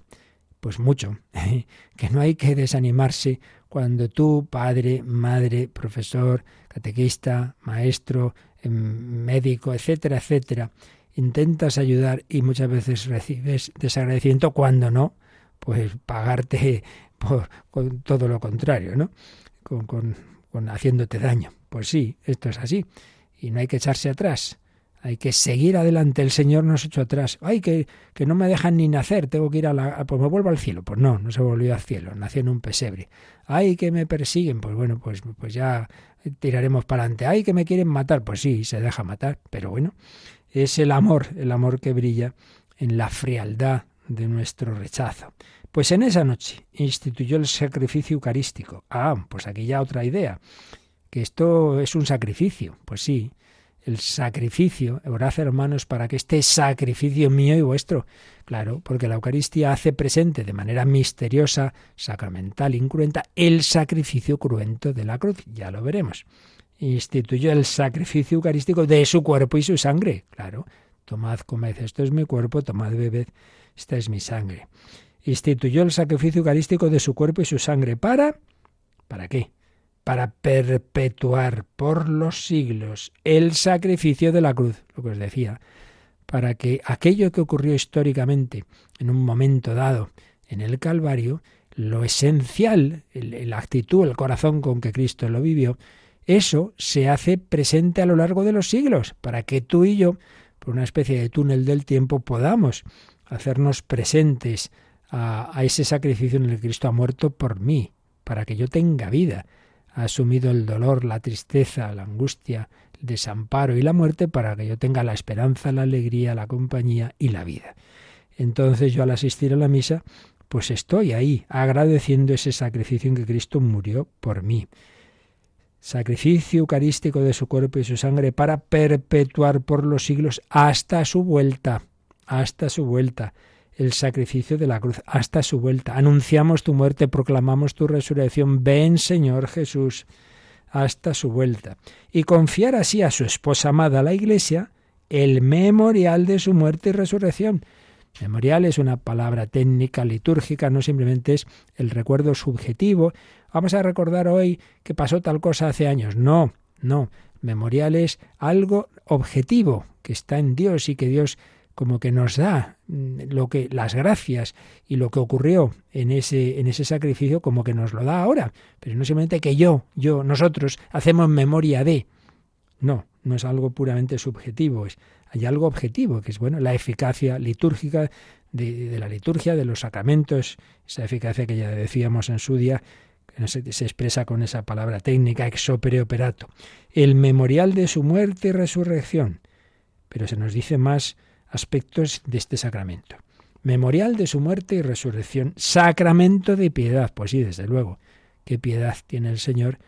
[SPEAKER 2] Pues mucho, que no hay que desanimarse cuando tú, padre, madre, profesor, catequista, maestro, em, médico, etcétera, etcétera, intentas ayudar y muchas veces recibes desagradecimiento cuando no, pues pagarte por, con todo lo contrario, ¿no? Con, con, con haciéndote daño. Pues sí, esto es así. Y no hay que echarse atrás. Hay que seguir adelante. El Señor nos echó atrás. Ay, que, que no me dejan ni nacer. Tengo que ir a la. Pues me vuelvo al cielo. Pues no, no se volvió al cielo. Nació en un pesebre. Ay, que me persiguen. Pues bueno, pues, pues ya tiraremos para adelante. Ay, que me quieren matar. Pues sí, se deja matar. Pero bueno, es el amor, el amor que brilla en la frialdad de nuestro rechazo. Pues en esa noche instituyó el sacrificio eucarístico. Ah, pues aquí ya otra idea. Que esto es un sacrificio. Pues sí, el sacrificio, orad hermanos para que este sacrificio mío y vuestro, claro, porque la Eucaristía hace presente de manera misteriosa, sacramental, incruenta, el sacrificio cruento de la cruz, ya lo veremos. Instituyó el sacrificio eucarístico de su cuerpo y su sangre, claro, tomad, comed, esto es mi cuerpo, tomad, bebed, esta es mi sangre. Instituyó el sacrificio eucarístico de su cuerpo y su sangre para... ¿Para qué? Para perpetuar por los siglos el sacrificio de la cruz, lo que os decía, para que aquello que ocurrió históricamente en un momento dado en el Calvario, lo esencial, la actitud, el corazón con que Cristo lo vivió, eso se hace presente a lo largo de los siglos, para que tú y yo, por una especie de túnel del tiempo, podamos hacernos presentes a, ese sacrificio en el que Cristo ha muerto por mí, para que yo tenga vida ha asumido el dolor, la tristeza, la angustia, el desamparo y la muerte para que yo tenga la esperanza, la alegría, la compañía y la vida. Entonces yo al asistir a la misa, pues estoy ahí agradeciendo ese sacrificio en que Cristo murió por mí. Sacrificio eucarístico de su cuerpo y su sangre para perpetuar por los siglos hasta su vuelta, hasta su vuelta el sacrificio de la cruz hasta su vuelta. Anunciamos tu muerte, proclamamos tu resurrección. Ven, Señor Jesús, hasta su vuelta. Y confiar así a su esposa amada, la Iglesia, el memorial de su muerte y resurrección. Memorial es una palabra técnica, litúrgica, no simplemente es el recuerdo subjetivo. Vamos a recordar hoy que pasó tal cosa hace años. No, no. Memorial es algo objetivo, que está en Dios y que Dios como que nos da mm, lo que las gracias y lo que ocurrió en ese en ese sacrificio como que nos lo da ahora, pero no simplemente que yo, yo, nosotros hacemos memoria de. No, no es algo puramente subjetivo, es hay algo objetivo, que es bueno, la eficacia litúrgica de, de la liturgia, de los sacramentos, esa eficacia que ya decíamos en su día, que no se, expresa con esa palabra técnica, exopere operato, el memorial de su muerte y resurrección. Pero se nos dice más aspectos de este sacramento. Memorial de su muerte y resurrección, sacramento de piedad. Pues sí, desde luego, qué piedad tiene el Señor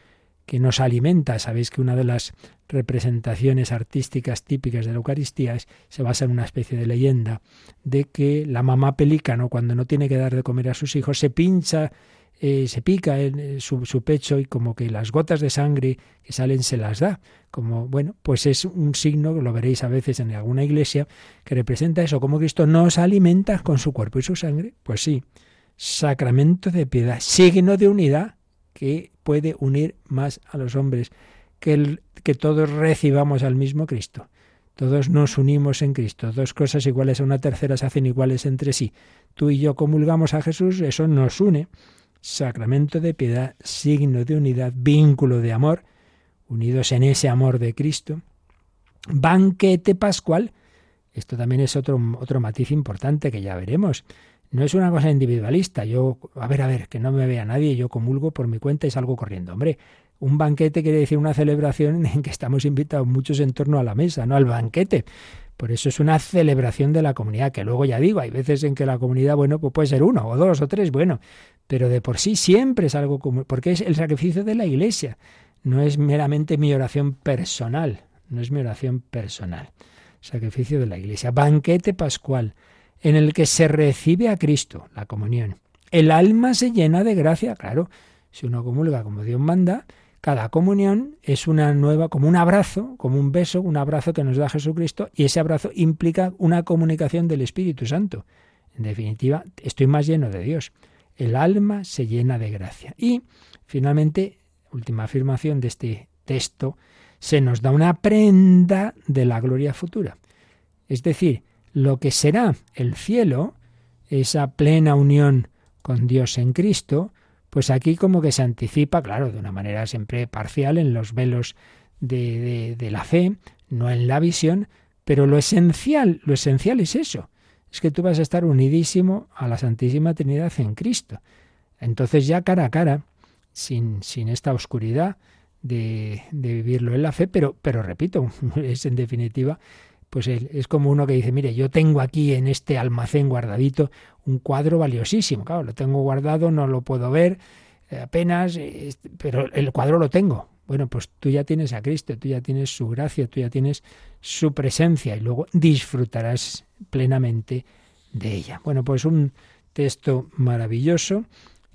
[SPEAKER 2] que nos alimenta. Sabéis que una de las representaciones artísticas típicas de la Eucaristía se basa en una especie de leyenda de que la mamá pelícano, cuando no tiene que dar de comer a sus hijos, se pincha, eh, se pica en eh, su, pecho y como que las gotas de sangre que salen se las da. Como, bueno, pues es un signo, lo veréis a veces en alguna iglesia, que representa eso, como Cristo nos alimenta con su cuerpo y su sangre. Pues sí, sacramento de piedad, signo de unidad que puede unir más a los hombres que, que todos recibamos al mismo Cristo. Todos nos unimos en Cristo. Dos cosas iguales a una tercera se hacen iguales entre sí. Tú y yo comulgamos a Jesús, eso nos une. Sacramento de piedad, signo de unidad, vínculo de amor, unidos en ese amor de Cristo. Banquete pascual. Esto también es otro, otro matiz importante que ya veremos. No es una cosa individualista. Yo, a ver, a ver, que no me vea nadie, yo comulgo por mi cuenta y salgo corriendo. Hombre, un banquete quiere decir una celebración en que estamos invitados muchos en torno a la mesa, no al banquete. Por eso es una celebración de la comunidad, que luego ya digo, hay veces en que la comunidad, bueno, pues puede ser uno o dos o tres, bueno, pero de por sí siempre es algo común, porque es el sacrificio de la iglesia, no es meramente mi oración personal, no es mi oración personal. Sacrificio de la iglesia, banquete pascual, en el que se recibe a Cristo, la comunión. El alma se llena de gracia, claro, si uno comulga como Dios manda, cada comunión es una nueva, como un abrazo, como un beso, un abrazo que nos da Jesucristo, y ese abrazo implica una comunicación del Espíritu Santo. En definitiva, estoy más lleno de Dios. El alma se llena de gracia. Y, finalmente, última afirmación de este texto, se nos da una prenda de la gloria futura. Es decir, lo que será el cielo, esa plena unión con Dios en Cristo, pues aquí como que se anticipa, claro, de una manera siempre parcial en los velos de, de, la fe, no en la visión, pero lo esencial, lo esencial es eso, es que tú vas a estar unidísimo a la Santísima Trinidad en Cristo. Entonces ya cara a cara, sin, sin esta oscuridad de, de vivirlo en la fe, pero, pero repito, es en definitiva pues es como uno que dice, mire, yo tengo aquí en este almacén guardadito un cuadro valiosísimo, claro, lo tengo guardado, no lo puedo ver eh, apenas, pero el cuadro lo tengo. Bueno, pues tú ya tienes a Cristo, tú ya tienes su gracia, tú ya tienes su presencia y luego disfrutarás plenamente de ella. Bueno, pues un texto maravilloso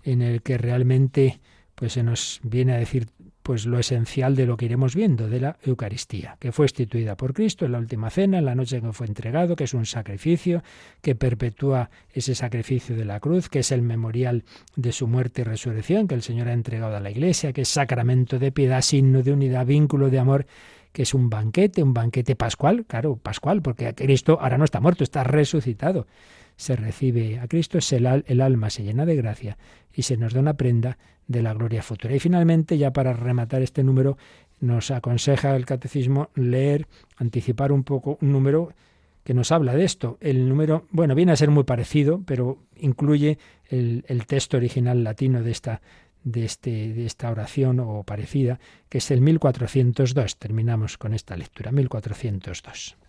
[SPEAKER 2] en el que realmente pues se nos viene a decir pues lo esencial de lo que iremos viendo de la Eucaristía, que fue instituida por Cristo en la última cena, en la noche en que fue entregado, que es un sacrificio, que perpetúa ese sacrificio de la cruz, que es el memorial de su muerte y resurrección, que el Señor ha entregado a la Iglesia, que es sacramento de piedad, signo de unidad, vínculo de amor, que es un banquete, un banquete pascual, claro, pascual, porque Cristo ahora no está muerto, está resucitado. Se recibe a Cristo, es el, el alma se llena de gracia y se nos da una prenda de la gloria futura. Y finalmente, ya para rematar este número, nos aconseja el catecismo leer, anticipar un poco un número que nos habla de esto. El número, bueno, viene a ser muy parecido, pero incluye el, texto original latino de esta, de, este, de esta oración o parecida, que es el 1402. Terminamos con esta lectura, 1402.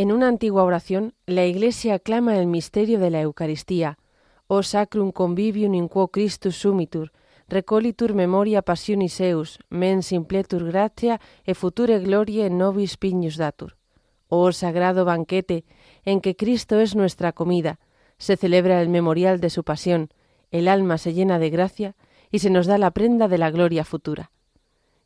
[SPEAKER 3] En una antigua oración, la Iglesia aclama el misterio de la Eucaristía, o sacrum convivium in quo Christus sumitur, recolitur memoria passionis eus, men simpletur gratia e future glorie nobis pignus datur. Oh sagrado banquete, en que Cristo es nuestra comida, se celebra el memorial de su pasión, el alma se llena de gracia y se nos da la prenda de la gloria futura.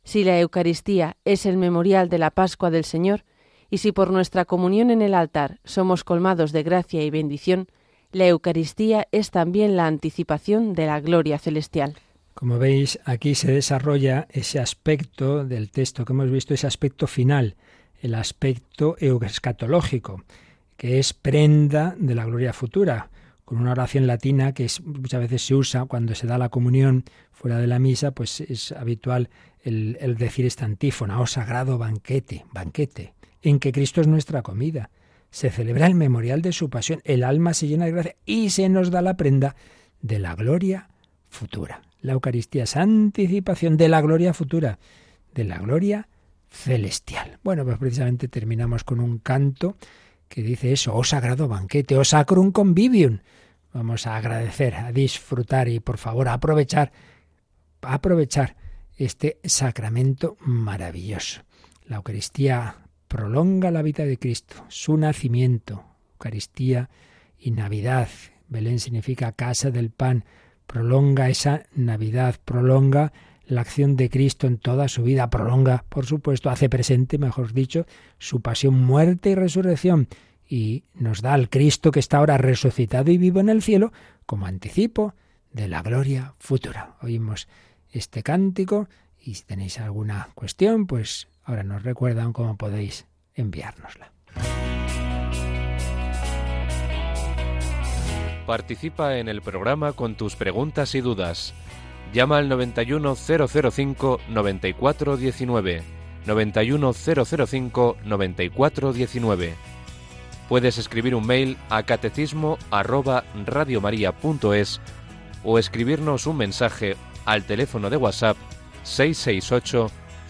[SPEAKER 3] Si la Eucaristía es el memorial de la Pascua del Señor, y si por nuestra comunión en el altar somos colmados de gracia y bendición, la Eucaristía es también la anticipación de la gloria celestial.
[SPEAKER 2] Como veis, aquí se desarrolla ese aspecto del texto que hemos visto, ese aspecto final, el aspecto escatológico, que es prenda de la gloria futura, con una oración latina que muchas veces se usa cuando se da la comunión fuera de la misa, pues es habitual el, el decir esta antífona, oh sagrado banquete, banquete, en que Cristo es nuestra comida. Se celebra el memorial de su pasión, el alma se llena de gracia y se nos da la prenda de la gloria futura La Eucaristía es anticipación de la gloria futura, de la gloria celestial. Bueno, pues precisamente terminamos con un canto que dice eso, oh sagrado banquete, oh sacrum convivium. Vamos a agradecer, a disfrutar y por favor a aprovechar, a aprovechar este sacramento maravilloso. La Eucaristía prolonga la vida de Cristo, su nacimiento, Eucaristía y Navidad. Belén significa casa del pan, prolonga esa Navidad, prolonga la acción de Cristo en toda su vida, prolonga, por supuesto, hace presente, mejor dicho, su pasión, muerte y resurrección, y nos da al Cristo que está ahora resucitado y vivo en el cielo como anticipo de la gloria futura. Oímos este cántico y si tenéis alguna cuestión, pues ahora nos recuerdan cómo podéis enviárnosla.
[SPEAKER 4] Participa en el programa con tus preguntas y dudas. Llama al 91005 9419. 91005 9419. Puedes escribir un mail a catecismo o escribirnos un mensaje al teléfono de WhatsApp 668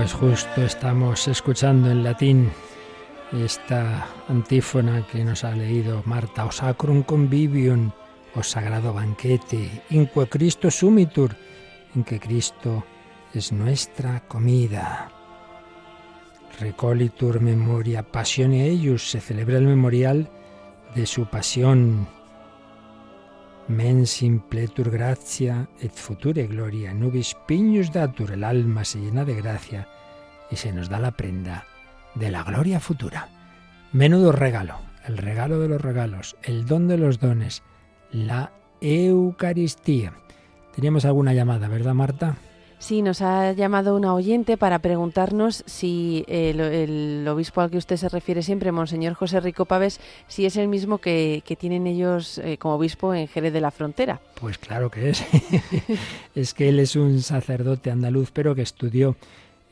[SPEAKER 2] Pues justo estamos escuchando en latín esta antífona que nos ha leído Marta, O sacrum convivium, o sagrado banquete, inque Cristo sumitur, en que Cristo es nuestra comida. Recolitur memoria passione eius, se celebra el memorial de su pasión Mens impletur gratia et future gloria, nubis piñus datur, el alma se llena de gracia y se nos da la prenda de la gloria futura. Menudo regalo, el regalo de los regalos, el don de los dones, la Eucaristía. Teníamos alguna llamada, ¿verdad, Marta?
[SPEAKER 3] Sí, nos ha llamado una oyente para preguntarnos si el, obispo al que usted se refiere siempre, Monseñor José Rico Paves, si es el mismo que, tienen ellos eh, como obispo en Jerez de la Frontera.
[SPEAKER 2] Pues claro que es. es que él es un sacerdote andaluz, pero que estudió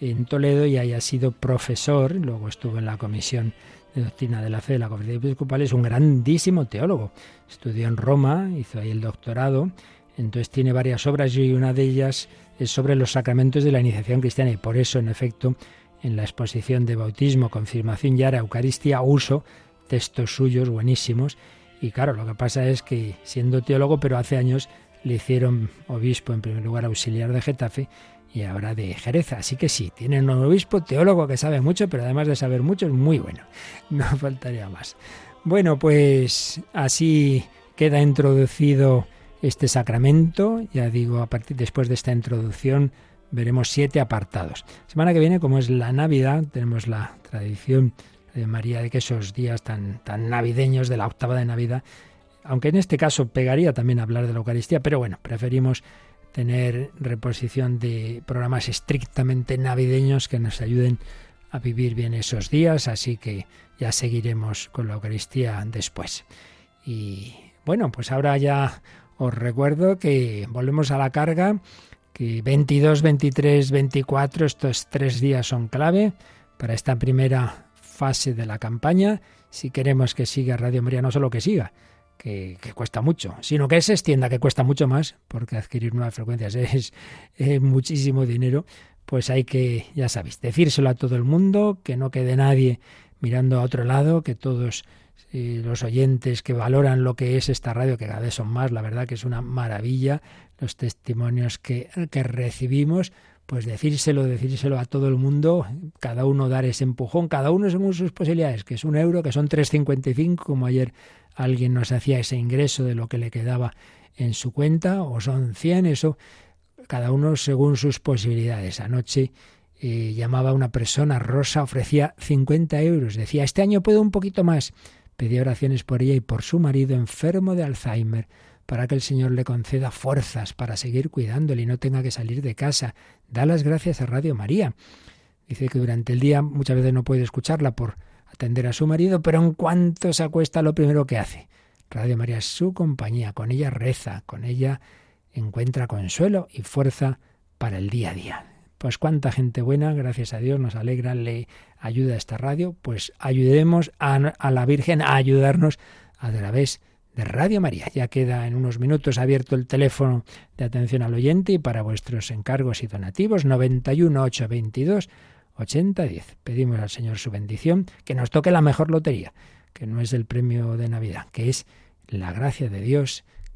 [SPEAKER 2] en Toledo y haya sido profesor, luego estuvo en la comisión de doctrina de la fe de la conferencia episcopal, es un grandísimo teólogo. Estudió en Roma, hizo ahí el doctorado, entonces tiene varias obras y una de ellas es sobre los sacramentos de la iniciación cristiana y por eso, en efecto, en la exposición de bautismo, confirmación y ahora Eucaristía uso textos suyos buenísimos y claro, lo que pasa es que siendo teólogo, pero hace años le hicieron obispo en primer lugar auxiliar de Getafe y ahora de Jerez. Así que sí, tiene un obispo teólogo que sabe mucho, pero además de saber mucho es muy bueno. No faltaría más. Bueno, pues así queda introducido este sacramento. Ya digo, a partir después de esta introducción veremos siete apartados. Semana que viene, como es la Navidad, tenemos la tradición de María de que esos días tan, tan navideños de la octava de Navidad, aunque en este caso pegaría también hablar de la Eucaristía, pero bueno, preferimos tener reposición de programas estrictamente navideños que nos ayuden a vivir bien esos días, así que ya seguiremos con la Eucaristía después. Y bueno, pues ahora ya os recuerdo que volvemos a la carga, que 22, 23, 24, estos tres días son clave para esta primera fase de la campaña, si queremos que siga Radio María, no solo que siga, que, cuesta mucho, sino que se extienda, que cuesta mucho más, porque adquirir nuevas frecuencias es, muchísimo dinero, pues hay que, ya sabéis, decírselo a todo el mundo, que no quede nadie mirando a otro lado, que todos los oyentes que valoran lo que es esta radio, que cada vez son más, la verdad que es una maravilla, los testimonios que, que recibimos, pues decírselo, decírselo a todo el mundo, cada uno dar ese empujón, cada uno según sus posibilidades, que es un euro, que son 3,55, como ayer alguien nos hacía ese ingreso de lo que le quedaba en su cuenta, o son 100, eso, cada uno según sus posibilidades. Anoche eh, llamaba una persona, Rosa, ofrecía 50 euros, decía, este año puedo un poquito más. Pedía oraciones por ella y por su marido enfermo de Alzheimer, para que el Señor le conceda fuerzas para seguir cuidándole y no tenga que salir de casa. Da las gracias a Radio María. Dice que durante el día muchas veces no puede escucharla por atender a su marido, pero en cuanto se acuesta lo primero que hace. Radio María es su compañía, con ella reza, con ella encuentra consuelo y fuerza para el día a día. Pues cuánta gente buena, gracias a Dios, nos alegra, le ayuda a esta radio, pues ayudemos a, a la Virgen a ayudarnos a través de Radio María. Ya queda en unos minutos abierto el teléfono de atención al oyente y para vuestros encargos y donativos 91 822 8010. Pedimos al Señor su bendición, que nos toque la mejor lotería, que no es el premio de Navidad, que es la gracia de Dios,